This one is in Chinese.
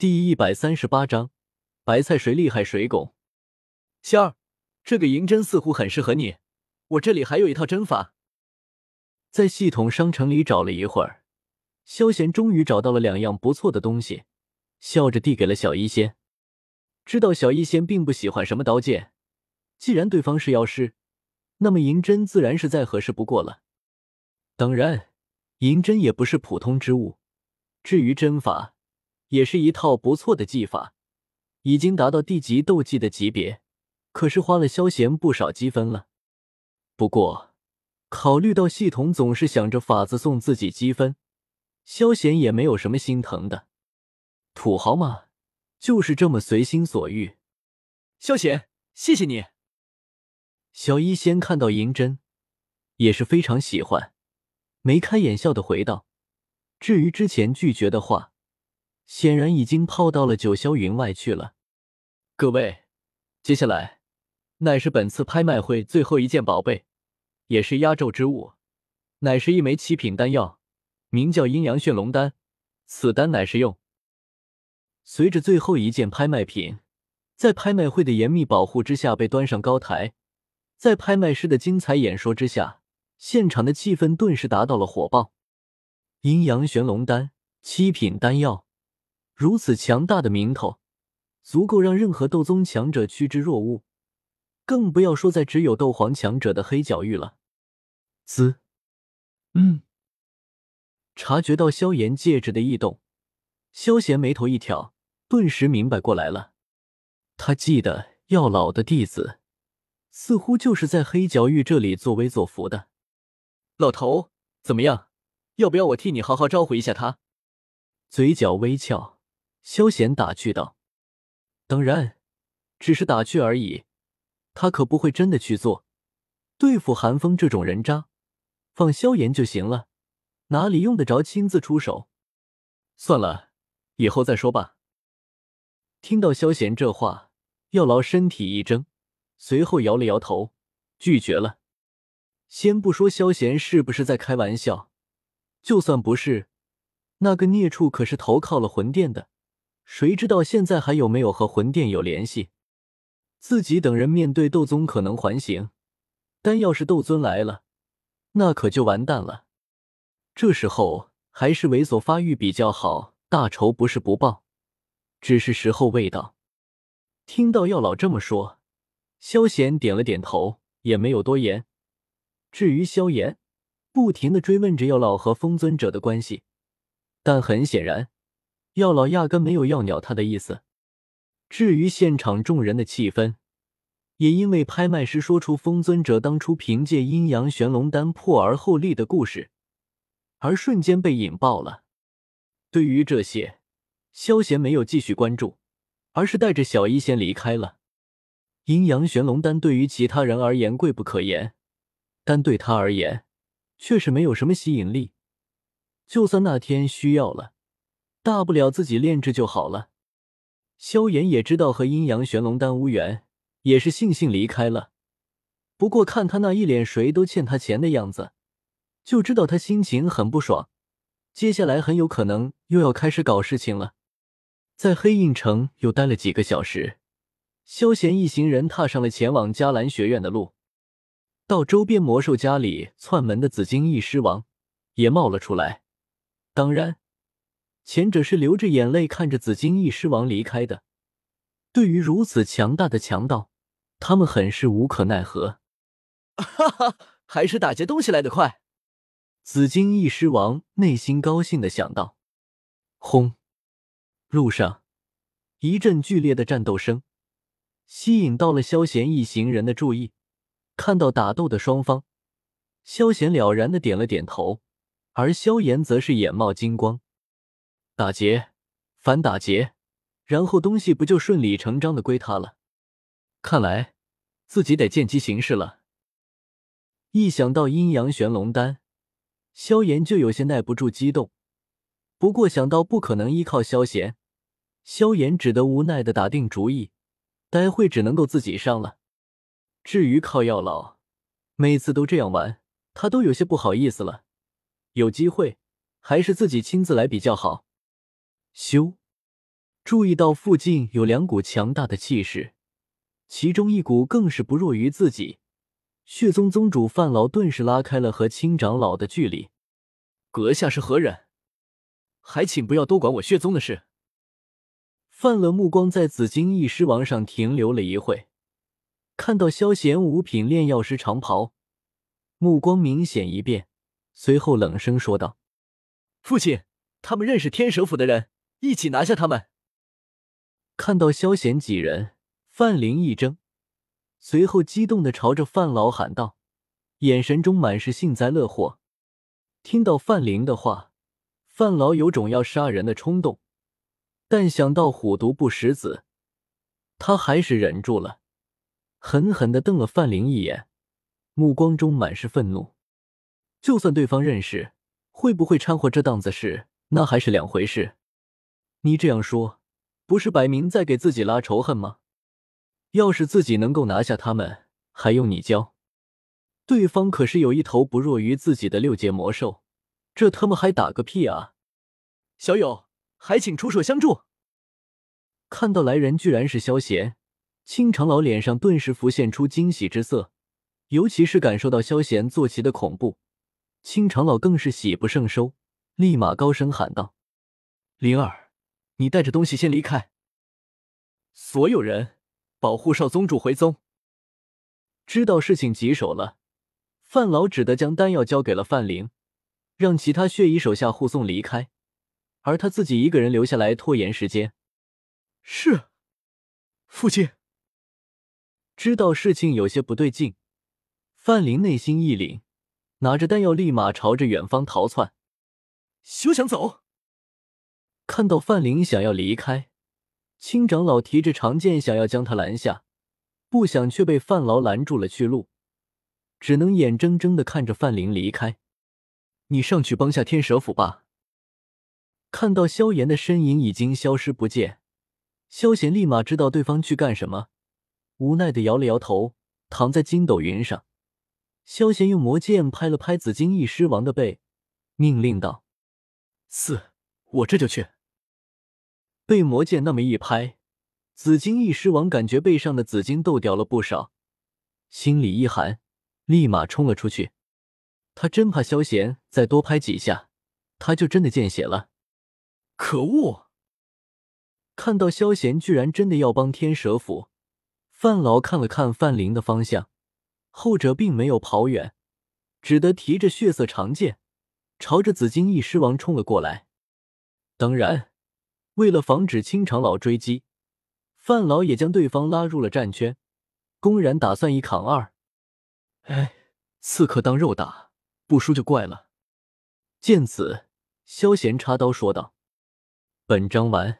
第一百三十八章，白菜谁厉害谁拱。仙儿，这个银针似乎很适合你，我这里还有一套针法。在系统商城里找了一会儿，萧贤终于找到了两样不错的东西，笑着递给了小医仙。知道小医仙并不喜欢什么刀剑，既然对方是药师，那么银针自然是再合适不过了。当然，银针也不是普通之物，至于针法。也是一套不错的技法，已经达到地级斗技的级别，可是花了萧贤不少积分了。不过，考虑到系统总是想着法子送自己积分，萧贤也没有什么心疼的。土豪嘛，就是这么随心所欲。萧贤，谢谢你。小医仙看到银针，也是非常喜欢，眉开眼笑的回道：“至于之前拒绝的话。”显然已经抛到了九霄云外去了。各位，接下来乃是本次拍卖会最后一件宝贝，也是压轴之物，乃是一枚七品丹药，名叫阴阳炫龙丹。此丹乃是用随着最后一件拍卖品，在拍卖会的严密保护之下被端上高台，在拍卖师的精彩演说之下，现场的气氛顿时达到了火爆。阴阳玄龙丹，七品丹药。如此强大的名头，足够让任何斗宗强者趋之若鹜，更不要说在只有斗皇强者的黑角域了。滋，嗯，察觉到萧炎戒指的异动，萧炎眉头一挑，顿时明白过来了。他记得药老的弟子，似乎就是在黑角域这里作威作福的。老头，怎么样？要不要我替你好好招呼一下他？嘴角微翘。萧贤打趣道：“当然，只是打趣而已，他可不会真的去做。对付韩风这种人渣，放萧炎就行了，哪里用得着亲自出手？算了，以后再说吧。”听到萧贤这话，药老身体一怔，随后摇了摇头，拒绝了。先不说萧贤是不是在开玩笑，就算不是，那个孽畜可是投靠了魂殿的。谁知道现在还有没有和魂殿有联系？自己等人面对斗宗可能还行，但要是斗尊来了，那可就完蛋了。这时候还是猥琐发育比较好，大仇不是不报，只是时候未到。听到药老这么说，萧贤点了点头，也没有多言。至于萧炎，不停的追问着药老和风尊者的关系，但很显然。药老压根没有要鸟他的意思。至于现场众人的气氛，也因为拍卖师说出风尊者当初凭借阴阳玄龙丹破而后立的故事，而瞬间被引爆了。对于这些，萧贤没有继续关注，而是带着小医仙离开了。阴阳玄龙丹对于其他人而言贵不可言，但对他而言却是没有什么吸引力。就算那天需要了。大不了自己炼制就好了。萧炎也知道和阴阳玄龙丹无缘，也是悻悻离开了。不过看他那一脸谁都欠他钱的样子，就知道他心情很不爽。接下来很有可能又要开始搞事情了。在黑印城又待了几个小时，萧贤一行人踏上了前往迦兰学院的路。到周边魔兽家里窜门的紫金翼狮王也冒了出来，当然。前者是流着眼泪看着紫金翼狮王离开的，对于如此强大的强盗，他们很是无可奈何。哈哈，还是打劫东西来得快！紫金翼狮王内心高兴的想到。轰！路上一阵剧烈的战斗声吸引到了萧贤一行人的注意。看到打斗的双方，萧贤了然的点了点头，而萧炎则是眼冒金光。打劫，反打劫，然后东西不就顺理成章的归他了？看来自己得见机行事了。一想到阴阳玄龙丹，萧炎就有些耐不住激动。不过想到不可能依靠萧贤，萧炎只得无奈的打定主意，待会只能够自己上了。至于靠药老，每次都这样玩，他都有些不好意思了。有机会，还是自己亲自来比较好。修，注意到附近有两股强大的气势，其中一股更是不弱于自己。血宗宗主范老顿时拉开了和青长老的距离。阁下是何人？还请不要多管我血宗的事。范乐目光在紫金翼狮王上停留了一会，看到萧贤五品炼药师长袍，目光明显一变，随后冷声说道：“父亲，他们认识天蛇府的人，一起拿下他们。”看到萧贤几人，范灵一怔，随后激动的朝着范老喊道，眼神中满是幸灾乐祸。听到范灵的话，范老有种要杀人的冲动。但想到虎毒不食子，他还是忍住了，狠狠的瞪了范灵一眼，目光中满是愤怒。就算对方认识，会不会掺和这档子事，那还是两回事。你这样说，不是摆明在给自己拉仇恨吗？要是自己能够拿下他们，还用你教？对方可是有一头不弱于自己的六阶魔兽，这他妈还打个屁啊！小友。还请出手相助。看到来人居然是萧贤，青长老脸上顿时浮现出惊喜之色，尤其是感受到萧贤坐骑的恐怖，青长老更是喜不胜收，立马高声喊道：“灵儿，你带着东西先离开。所有人保护少宗主回宗。”知道事情棘手了，范老只得将丹药交给了范灵，让其他血衣手下护送离开。而他自己一个人留下来拖延时间。是，父亲。知道事情有些不对劲，范林内心一凛，拿着丹药立马朝着远方逃窜。休想走！看到范林想要离开，青长老提着长剑想要将他拦下，不想却被范劳拦住了去路，只能眼睁睁的看着范林离开。你上去帮下天蛇府吧。看到萧炎的身影已经消失不见，萧贤立马知道对方去干什么，无奈的摇了摇头，躺在筋斗云上。萧贤用魔剑拍了拍紫金翼狮王的背，命令道：“四，我这就去。”被魔剑那么一拍，紫金翼狮王感觉背上的紫金豆掉了不少，心里一寒，立马冲了出去。他真怕萧贤再多拍几下，他就真的见血了。可恶！看到萧贤居然真的要帮天蛇府，范老看了看范林的方向，后者并没有跑远，只得提着血色长剑，朝着紫金翼狮王冲了过来。当然，为了防止青长老追击，范老也将对方拉入了战圈，公然打算一扛二。哎，刺客当肉打，不输就怪了。见此，萧贤插刀说道。本章完。